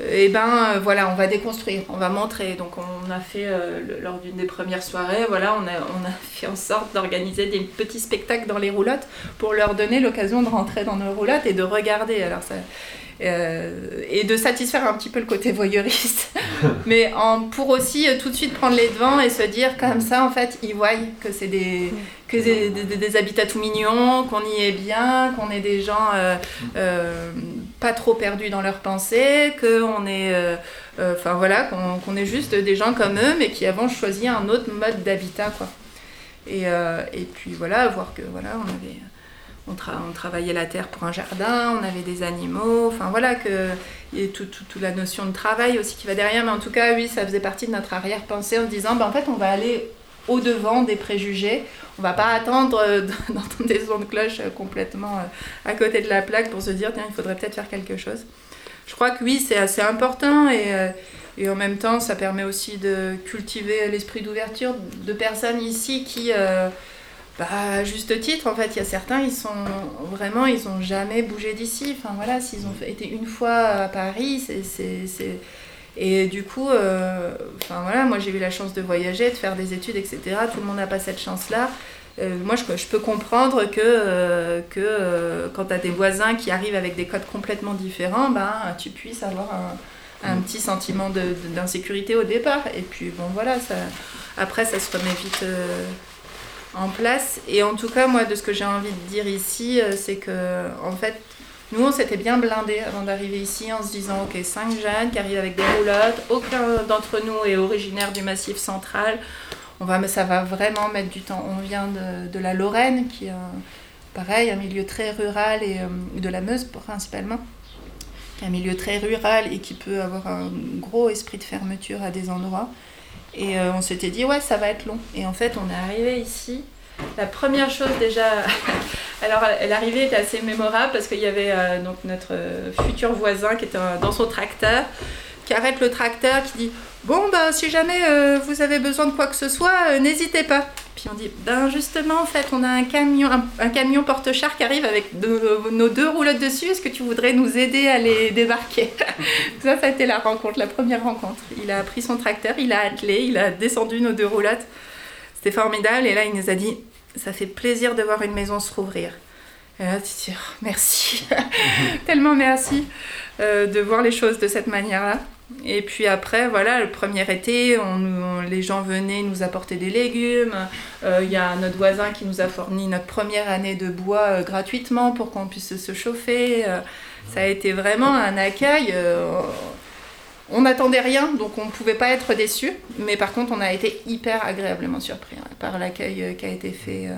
et ben voilà, on va déconstruire, on va montrer. Donc on a fait euh, lors d'une des premières soirées, voilà, on a, on a fait en sorte d'organiser des petits spectacles dans les roulottes pour leur donner l'occasion de rentrer dans nos roulottes et de regarder. Alors ça, euh, et de satisfaire un petit peu le côté voyeuriste, mais pour aussi euh, tout de suite prendre les devants et se dire comme ça, en fait, ils voient que c'est des, que des, habitats tout mignons, qu'on y est bien, qu'on est des gens euh, pas trop perdus dans leurs pensées, qu'on est, enfin voilà, qu'on est juste des gens comme eux, mais qui avons choisi un autre mode d'habitat, quoi. Et, et puis voilà, voir que voilà, on avait on, travaillait la terre pour un jardin, on avait des animaux, enfin voilà, que, y a toute la notion de travail aussi qui va derrière, mais en tout cas, oui, ça faisait partie de notre arrière-pensée en disant, ben, en fait, on va aller au-devant des préjugés, on va pas attendre euh, d'entendre des sons de cloche euh, complètement euh, à côté de la plaque pour se dire, tiens, il faudrait peut-être faire quelque chose. Je crois que oui, c'est assez important et, et, en même temps, ça permet aussi de cultiver l'esprit d'ouverture de personnes ici qui bah, juste titre, en fait, il y a certains, ils sont vraiment, ils ont jamais bougé d'ici. Enfin voilà, s'ils ont été une fois à Paris, c'est. Et du coup, euh, enfin voilà, moi j'ai eu la chance de voyager, de faire des études, etc. Tout le monde n'a pas cette chance-là. Euh, moi, je, je, peux comprendre que, euh, que quand tu as des voisins qui arrivent avec des codes complètement différents, ben, tu puisses avoir un, un petit sentiment d'insécurité au départ. Et puis, bon, voilà, ça, après, ça se remet vite en place. Et en tout cas, moi, de ce que j'ai envie de dire ici, euh, c'est que, en fait, nous, on s'était bien blindés avant d'arriver ici en se disant, ok, cinq jeunes qui arrivent avec des roulottes, aucun d'entre nous est originaire du massif central. On va, ça va vraiment mettre du temps. On vient de, de la Lorraine, qui est, pareil, un milieu très rural, et euh, de la Meuse principalement, qui est un milieu très rural et qui peut avoir un gros esprit de fermeture à des endroits. Et euh, on s'était dit, ouais, ça va être long. Et en fait, on est arrivé ici. La première chose déjà, alors l'arrivée était assez mémorable parce qu'il y avait euh, notre futur voisin qui était dans son tracteur, qui arrête le tracteur, qui dit Bon, bah, si jamais euh, vous avez besoin de quoi que ce soit, n'hésitez pas. Puis on dit Ben justement, en fait, on a un camion, un, camion porte-char qui arrive avec nos deux roulottes dessus. Est-ce que tu voudrais nous aider à les débarquer? Ça, ça a été la rencontre, la première rencontre. Il a pris son tracteur, il a attelé, il a descendu nos deux roulottes. C'était formidable. Et là, il nous a dit Ça fait plaisir de voir une maison se rouvrir. Et là, tu dis oh, Merci, tellement merci euh, de voir les choses de cette manière-là. Et puis après, voilà, le premier été, on, les gens venaient nous apporter des légumes. Euh, il y a notre voisin qui nous a fourni notre première année de bois euh, gratuitement pour qu'on puisse se chauffer. Euh, ça a été vraiment un accueil. on n'attendait rien, donc on ne pouvait pas être déçu. Mais par contre, on a été hyper agréablement surpris hein, par l'accueil qui a été fait,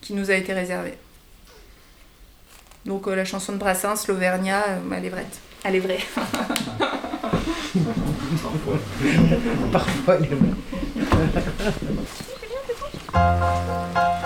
qui nous a été réservé. Donc la chanson de Brassens, l'Auvergnat, elle est. Elle est vraie. Parfois, elle est reprend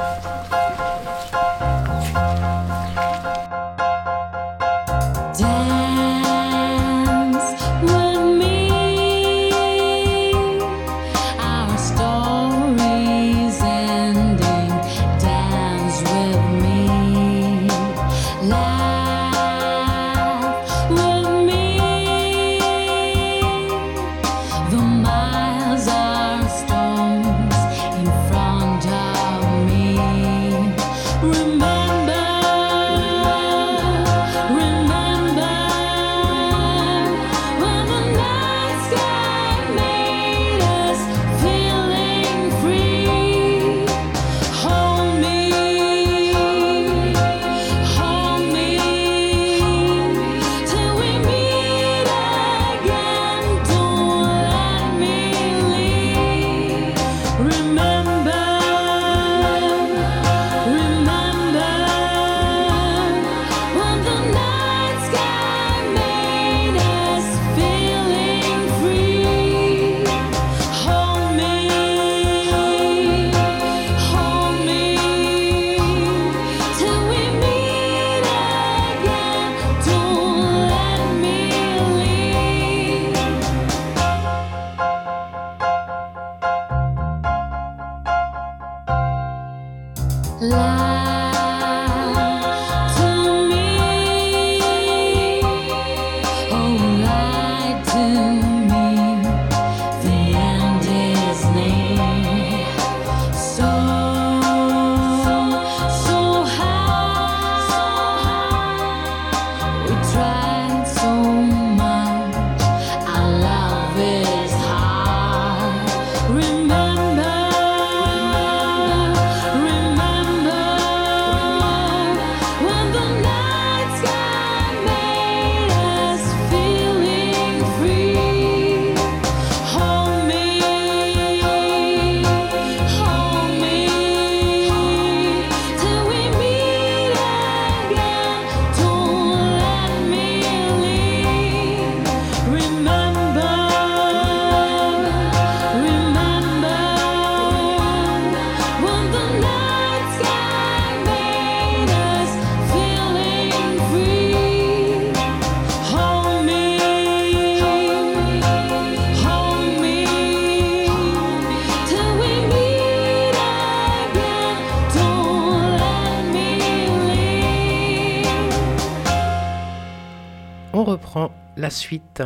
suite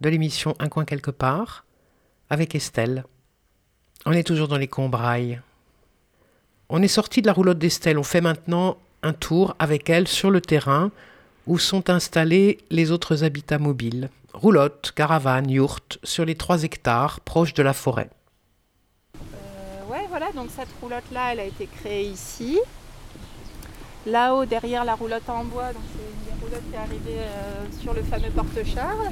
de l'émission Un coin quelque part avec Estelle. On est toujours dans les combrailles. On est sorti de la roulotte d'Estelle. On fait maintenant un tour avec elle sur le terrain où sont installés les autres habitats mobiles. Roulotte, caravane, yourte, sur les 3 hectares proches de la forêt. Euh, ouais, voilà, donc cette roulotte-là, elle a été créée ici. Là-haut, derrière la roulotte en bois, donc c'est qui est arrivée euh, sur le fameux porte-char.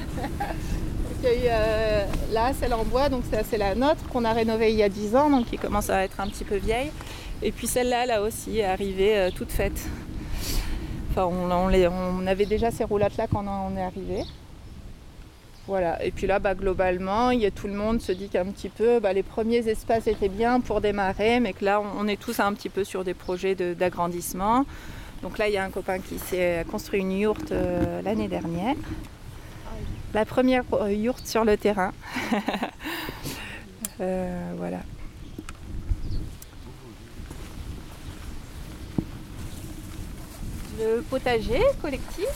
Euh, là, celle en bois, donc c'est la nôtre qu'on a rénovée il y a 10 ans, donc qui commence à être un petit peu vieille. Et puis celle-là, là aussi, est arrivée euh, toute faite. Enfin, on, avait déjà ces roulottes-là quand on est arrivé. Voilà. Et puis là, bah, globalement, y a, tout le monde se dit qu'un petit peu, bah, les premiers espaces étaient bien pour démarrer, mais que là, on, est tous un petit peu sur des projets d'agrandissement. Donc là, il y a un copain qui s'est construit une yourte euh, l'année dernière. La première euh, yourte sur le terrain. voilà. le potager collectif.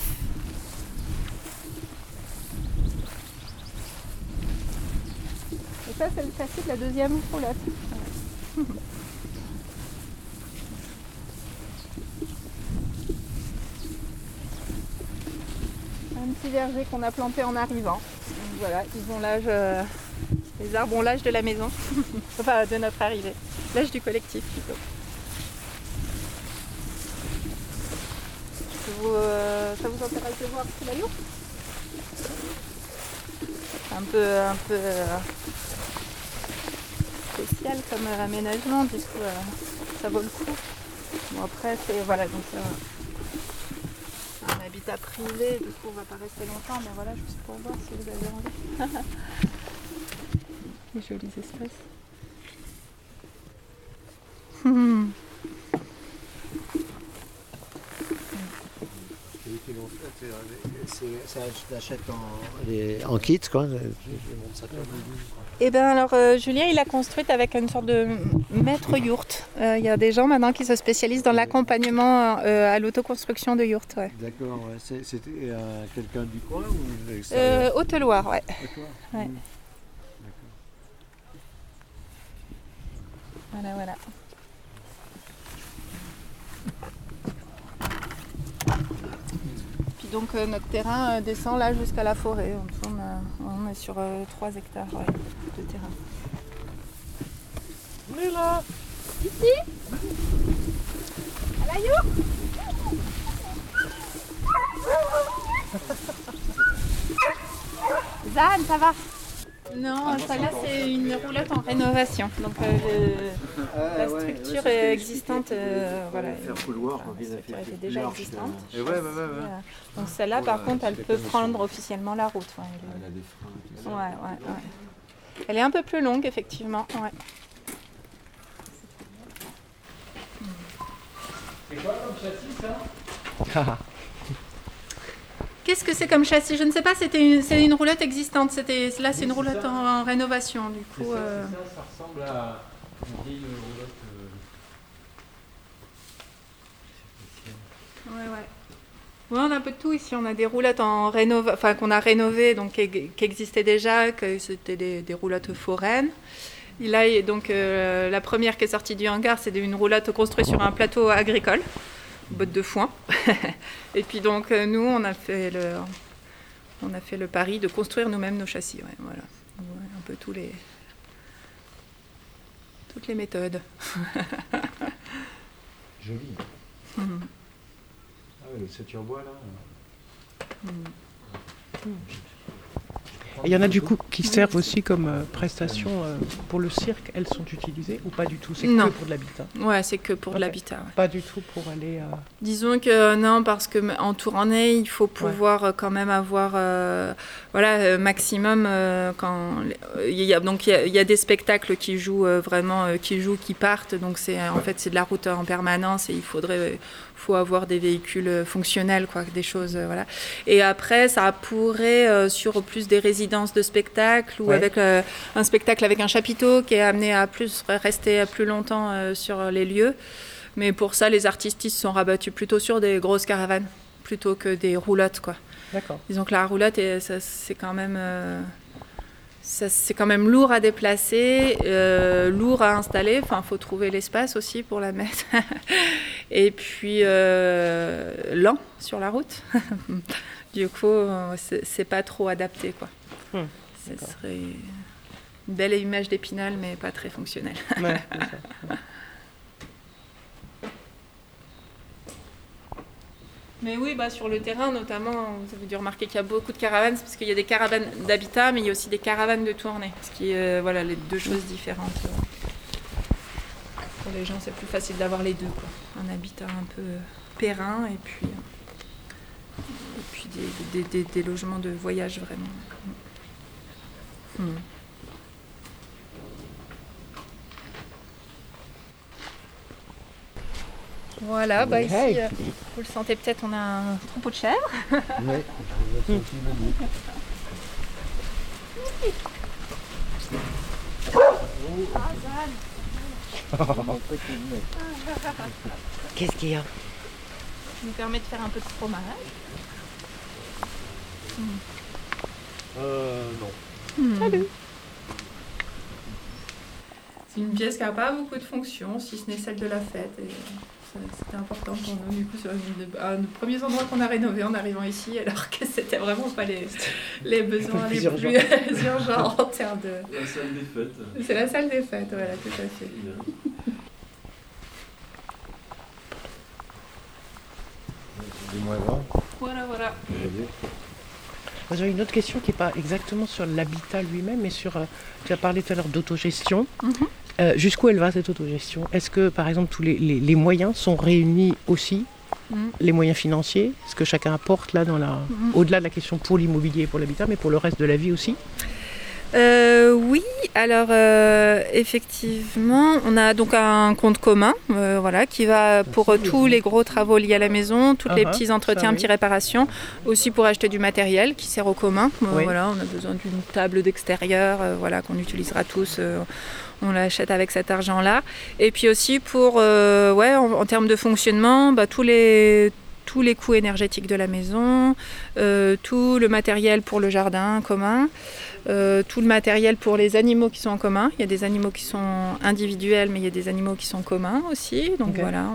Et ça, c'est le châssis de la deuxième roulotte. Un petit verger qu'on a planté en arrivant. voilà, ils ont l'âge, euh, les arbres ont l'âge de la maison, enfin de notre arrivée, l'âge du collectif plutôt. Euh, ça vous intéresse de voir ce qu'il Un peu, un peu euh, spécial comme aménagement, du coup ça vaut le coup. Bon après c'est voilà donc privé, du coup on va pas rester longtemps, mais voilà juste pour voir si vous avez envie. Les jolis espaces. Ça en, en kit quoi. Eh bien alors euh, Julien il a construite avec une sorte de maître yourte. Euh, il y a des gens maintenant qui se spécialisent dans l'accompagnement euh, à l'autoconstruction de yourte. D'accord, c'était quelqu'un du coin ou Haute-Loire, ouais. ouais. Mmh. Voilà, voilà. Donc euh, notre terrain euh, descend là jusqu'à la forêt. On, est sur 3 euh, hectares de terrain. On est là Ici À la Zan, ça va? Non, ça là c'est une roulotte en rénovation. Donc euh, la structure existante, euh, voilà, elle est déjà existante. Donc celle-là par contre elle peut prendre officiellement la route. elle, a des freins. Ouais, ouais, ouais. Elle est un peu plus longue effectivement. Ouais. C'est quoi comme châssis ça? Qu'est-ce que c'est comme châssis? Je ne sais pas, c'était c'est une roulotte existante. C'était, là, c'est une roulotte en, rénovation. Du coup, ça, euh. ça, ressemble à une vieille roulotte. Euh... Ouais, ouais. Ouais, on a un peu de tout ici. On a des roulottes en rénov... enfin, qu'on a rénovées, donc qui, existaient déjà, que c'était des, des roulottes foraines. Là, donc, euh, la première qui est sortie du hangar, c'est une roulotte construite sur un plateau agricole botte de foin. et puis donc euh, nous, on a fait le, on a fait le pari de construire nous-mêmes nos châssis. voilà, un peu tous les, toutes les méthodes. Joli. Mhm. Ah oui, le ceinture bois là. Mhm. Il y en a du coup qui servent aussi comme euh, prestation euh, pour le cirque. Elles sont utilisées ou pas du tout? C'est que pour de l'habitat Ouais, c'est que pour de l'habitat. Pas du tout pour aller. Euh, Disons que non, parce que en tournée, il faut pouvoir quand même avoir, voilà, maximum quand il y a donc il y, a des spectacles qui jouent vraiment, qui jouent, qui partent. Donc c'est en fait c'est de la route en permanence et il faudrait faut avoir des véhicules fonctionnels, quoi, des choses, voilà. Et après, ça pourrait sur plus des résidences de spectacle ou avec euh, un spectacle avec un chapiteau qui est amené à plus rester plus longtemps euh, sur les lieux. Mais pour ça, les artistes sont rabattus plutôt sur des grosses caravanes plutôt que des roulottes, quoi. D'accord. Disons que la roulotte, c'est quand même c'est quand même lourd à déplacer, euh, lourd à installer. Enfin, faut trouver l'espace aussi pour la mettre. Et puis euh, lent sur la route. du coup, c'est pas trop adapté, quoi. Hum, Ce serait une belle image d'épinal, mais pas très fonctionnelle. Mais oui, bah, sur le terrain notamment, vous avez dû remarquer qu'il y a beaucoup de caravanes, parce qu'il y a des caravanes d'habitat, mais il y a aussi des caravanes de tournée, ce qui est euh, voilà, les deux choses différentes. Pour les gens, c'est plus facile d'avoir les deux. Quoi. Un habitat un peu périn et puis, et puis des, logements de voyage vraiment. Hmm. Voilà, bah ici, euh, vous le sentez peut-être, on a un troupeau de chèvres. Oui, Qu'est-ce qu'il y a? Ça nous permet de faire un peu de fromage. Euh, non. Hmm. Salut C'est une pièce qui n'a pas beaucoup de fonctions, si ce n'est celle de la fête. Et c'était important pour nous. Du coup, c'est un des premiers endroits qu'on a rénové en arrivant ici, alors que c'était vraiment pas les, les besoins les plus urgents en termes de. La salle des fêtes. C'est la salle des fêtes, voilà, tout à fait. Voilà, voilà. J'ai une autre question qui n'est pas exactement sur l'habitat lui-même, mais sur. Euh, tu as parlé tout à l'heure d'autogestion. Mhm. Euh, jusqu'où elle va cette autogestion? Est-ce que par exemple tous les, moyens sont réunis aussi? Mm. Les moyens financiers, ce que chacun apporte là dans la, mm. au-delà de la question pour l'immobilier et pour l'habitat, mais pour le reste de la vie aussi? Euh, oui, alors euh, effectivement, on a donc un compte commun, voilà, qui va pour tous les gros travaux liés à la maison, tous les uh-huh. petits entretiens, petites réparations, aussi pour acheter du matériel qui sert au commun. Voilà, on a besoin d'une table d'extérieur, voilà, qu'on utilisera tous on l'achète avec cet argent-là. Et puis aussi pour, euh, ouais, en, termes de fonctionnement, bah, tous les tous les coûts énergétiques de la maison, euh, tout le matériel pour le jardin commun, euh, tout le matériel pour les animaux qui sont en commun. Il y a des animaux qui sont individuels, mais il y a des animaux qui sont communs aussi. Donc voilà,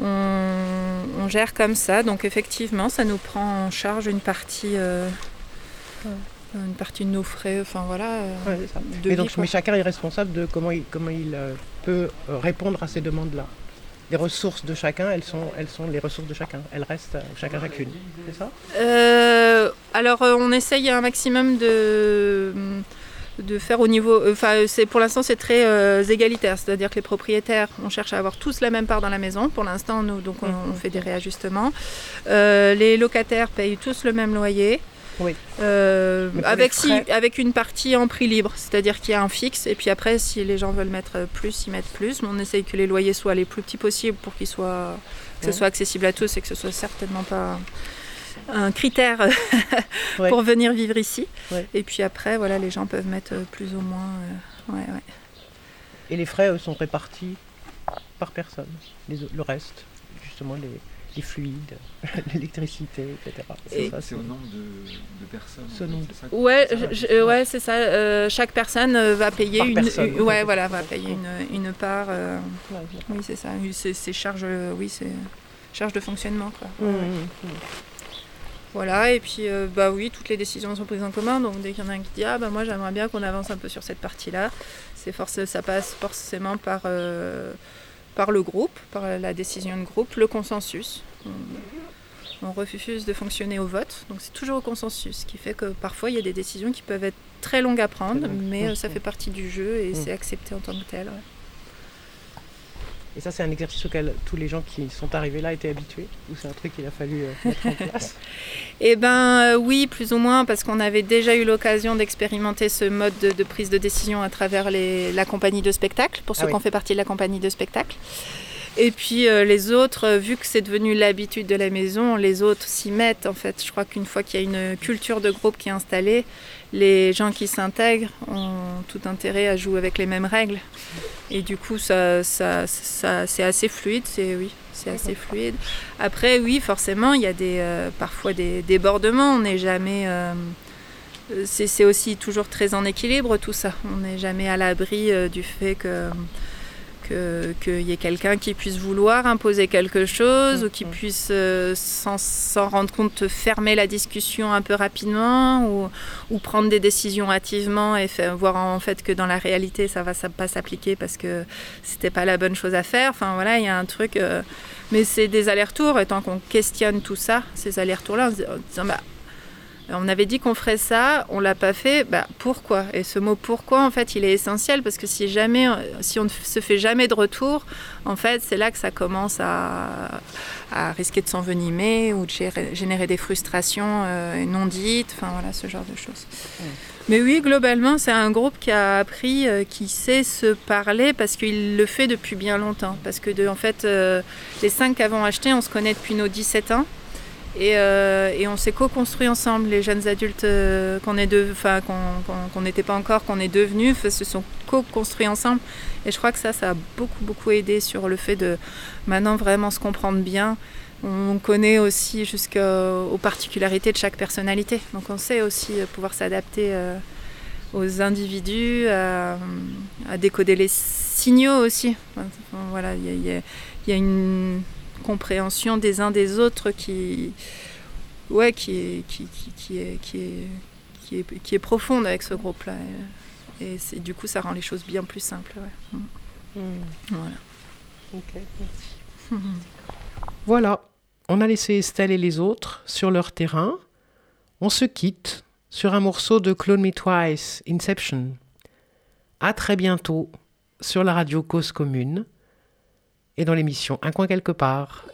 on, gère comme ça. Donc effectivement, ça nous prend en charge une partie une partie de nos frais, enfin voilà. Euh, donc, mais chacun est responsable de comment il, comment il euh, peut euh, répondre à ces demandes-là. Les ressources de chacun, elles sont, elles sont les ressources de chacun. Elles restent chacun chacune. C'est ça? Alors on essaye un maximum de de faire au niveau. Enfin, c'est pour l'instant c'est très égalitaire, c'est-à-dire que les propriétaires, on cherche à avoir tous la même part dans la maison. Pour l'instant, nous donc on, on, fait des réajustements. les locataires payent tous le même loyer. Oui. Euh, avec, si, avec une partie en prix libre, c'est-à-dire qu'il y a un fixe, et puis après, si les gens veulent mettre plus, ils mettent plus. Mais on essaye que les loyers soient les plus petits possibles pour qu'ils soient, que ce soit accessible à tous et que ce soit certainement pas un critère pour venir vivre ici. Et puis après, voilà, les gens peuvent mettre plus ou moins. Euh, et les frais sont répartis par personne, le reste, justement les les fluides, l'électricité, etc. C'est au nombre de, personnes. Ce nombre. Ouais, euh, ouais, c'est ça. Euh, chaque personne euh, va payer une, ouais, voilà, va payer une, une part. oui, c'est ça. C'est charges, oui, c'est charge de fonctionnement, quoi. Mmh, mmh, mmh. Voilà, et puis bah oui, toutes les décisions sont prises en commun. Donc dès qu'il y en a un qui dit ah bah moi j'aimerais bien qu'on avance un peu sur cette partie-là, c'est force, ça passe forcément par par le groupe, par la décision de groupe, le consensus. On, refuse de fonctionner au vote, donc c'est toujours au consensus, ce qui fait que parfois il y a des décisions qui peuvent être très longues à prendre, mais euh, ça fait partie du jeu et c'est accepté en tant que tel. Et ça, c'est un exercice auquel tous les gens qui sont arrivés là étaient habitués Ou c'est un truc qu'il a fallu euh, mettre en place? Eh bien, euh, oui, plus ou moins, parce qu'on avait déjà eu l'occasion d'expérimenter ce mode de, prise de décision à travers la compagnie de spectacle, pour ceux ah qui ont fait partie de la compagnie de spectacle. Et puis euh, les autres, vu que c'est devenu l'habitude de la maison, les autres s'y mettent en fait. Je crois qu'une fois qu'il y a une culture de groupe qui est installée, les gens qui s'intègrent ont tout intérêt à jouer avec les mêmes règles. Et du coup, ça, ça, ça c'est assez fluide. C'est oui, c'est assez fluide. Après, oui, forcément, il y a des, euh, parfois des débordements. On n'est jamais. Euh, c'est aussi toujours très en équilibre tout ça. On n'est jamais à l'abri du fait que qu'il y ait quelqu'un qui puisse vouloir imposer quelque chose ou qui mm-hmm. puisse, euh, sans rendre compte, fermer la discussion un peu rapidement ou, ou prendre des décisions hâtivement et voir en fait que dans la réalité ça va pas s'appliquer parce que c'était pas la bonne chose à faire. Enfin voilà, il y a un truc. Euh, mais c'est des allers-retours et tant qu'on questionne tout ça, ces allers-retours-là, en disant bah, on avait dit qu'on ferait ça, on l'a pas fait. Bah, pourquoi? Et ce mot pourquoi, en fait, il est essentiel parce que si jamais, si on ne se fait jamais de retour, en fait, c'est là que ça commence à, risquer de s'envenimer ou de générer des frustrations euh, non dites. Enfin voilà, ce genre de choses. Mais oui, globalement, c'est un groupe qui a appris, euh, qui sait se parler parce qu'il le fait depuis bien longtemps. Parce que, de, en fait, euh, les cinq qu'avons acheté, on se connaît depuis nos 17 ans. Euh, et, on s'est co-construit ensemble, les jeunes adultes euh, qu'on n'était pas encore, qu'on est devenus, se sont co-construits ensemble. Et je crois que ça, ça a beaucoup, beaucoup aidé sur le fait de maintenant vraiment se comprendre bien. On connaît aussi jusqu'aux particularités de chaque personnalité. Donc on sait aussi pouvoir s'adapter euh, aux individus, à, décoder les signaux aussi. voilà, il y a une compréhension des uns des autres qui, ouais, qui, est, qui, qui, est, qui, est, qui, est, qui est profonde avec ce groupe-là. Et, et du coup, ça rend les choses bien plus simples. Ouais. Mm. Mm. Voilà. Ok, merci. Voilà, on a laissé Estelle et les autres sur leur terrain. On se quitte sur un morceau de Clone Me Twice, Inception. À très bientôt sur la radio Cause Commune dans l'émission Un coin quelque part.